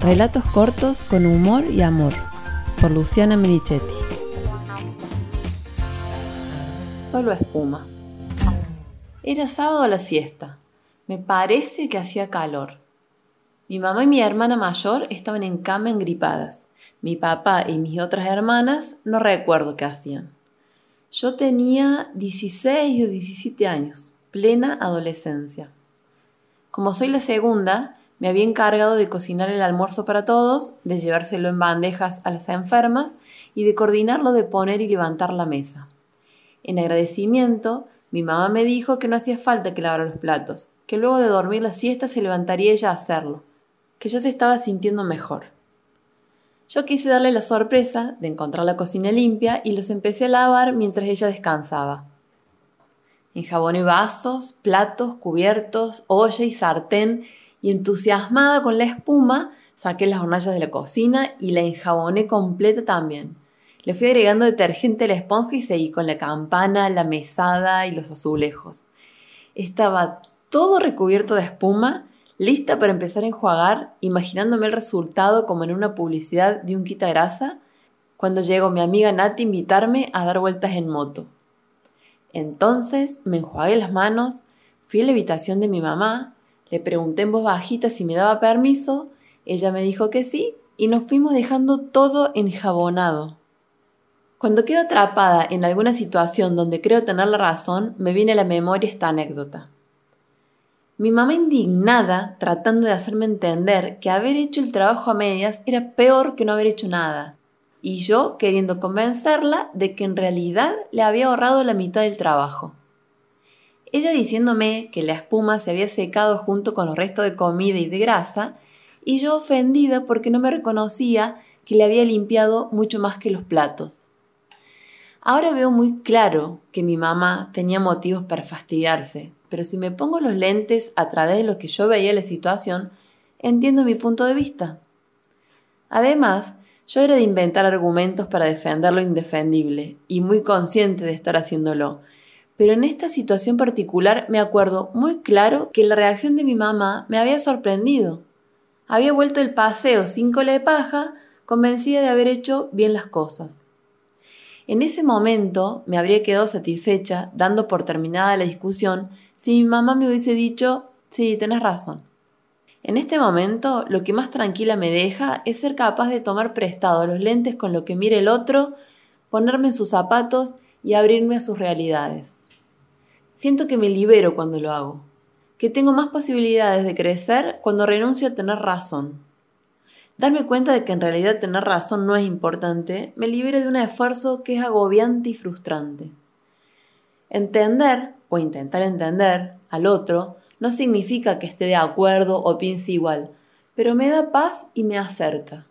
Relatos cortos con humor y amor, por Luciana Merichetti. Solo espuma. Era sábado a la siesta. Me parece que hacía calor. Mi mamá y mi hermana mayor estaban en cama engripadas. Mi papá y mis otras hermanas no recuerdo qué hacían. Yo tenía 16 o 17 años, plena adolescencia. Como soy la segunda, me había encargado de cocinar el almuerzo para todos, de llevárselo en bandejas a las enfermas y de coordinarlo de poner y levantar la mesa. En agradecimiento, mi mamá me dijo que no hacía falta que lavara los platos, que luego de dormir la siesta se levantaría ella a hacerlo, que ya se estaba sintiendo mejor. Yo quise darle la sorpresa de encontrar la cocina limpia y los empecé a lavar mientras ella descansaba. Enjaboné vasos, platos, cubiertos, olla y sartén y entusiasmada con la espuma, saqué las hornallas de la cocina y la enjaboné completa también. Le fui agregando detergente a la esponja y seguí con la campana, la mesada y los azulejos. Estaba todo recubierto de espuma, lista para empezar a enjuagar, imaginándome el resultado como en una publicidad de un quita grasa, cuando llegó mi amiga Nati a invitarme a dar vueltas en moto. Entonces me enjuagué las manos, fui a la habitación de mi mamá, le pregunté en voz bajita si me daba permiso, ella me dijo que sí y nos fuimos dejando todo enjabonado. Cuando quedo atrapada en alguna situación donde creo tener la razón, me viene a la memoria esta anécdota. Mi mamá indignada, tratando de hacerme entender que haber hecho el trabajo a medias era peor que no haber hecho nada, y yo queriendo convencerla de que en realidad le había ahorrado la mitad del trabajo. Ella diciéndome que la espuma se había secado junto con los restos de comida y de grasa, y yo ofendida porque no me reconocía que le había limpiado mucho más que los platos. Ahora veo muy claro que mi mamá tenía motivos para fastidiarse, pero si me pongo los lentes a través de lo que yo veía la situación, entiendo mi punto de vista. Además, yo era de inventar argumentos para defender lo indefendible, y muy consciente de estar haciéndolo, pero en esta situación particular me acuerdo muy claro que la reacción de mi mamá me había sorprendido. Había vuelto el paseo sin cola de paja, convencida de haber hecho bien las cosas. En ese momento me habría quedado satisfecha, dando por terminada la discusión, si mi mamá me hubiese dicho, sí, tenés razón. En este momento, lo que más tranquila me deja es ser capaz de tomar prestado los lentes con lo que mire el otro, ponerme en sus zapatos y abrirme a sus realidades. Siento que me libero cuando lo hago, que tengo más posibilidades de crecer cuando renuncio a tener razón. Darme cuenta de que en realidad tener razón no es importante me libera de un esfuerzo que es agobiante y frustrante. Entender, o intentar entender, al otro no significa que esté de acuerdo o piense igual, pero me da paz y me acerca.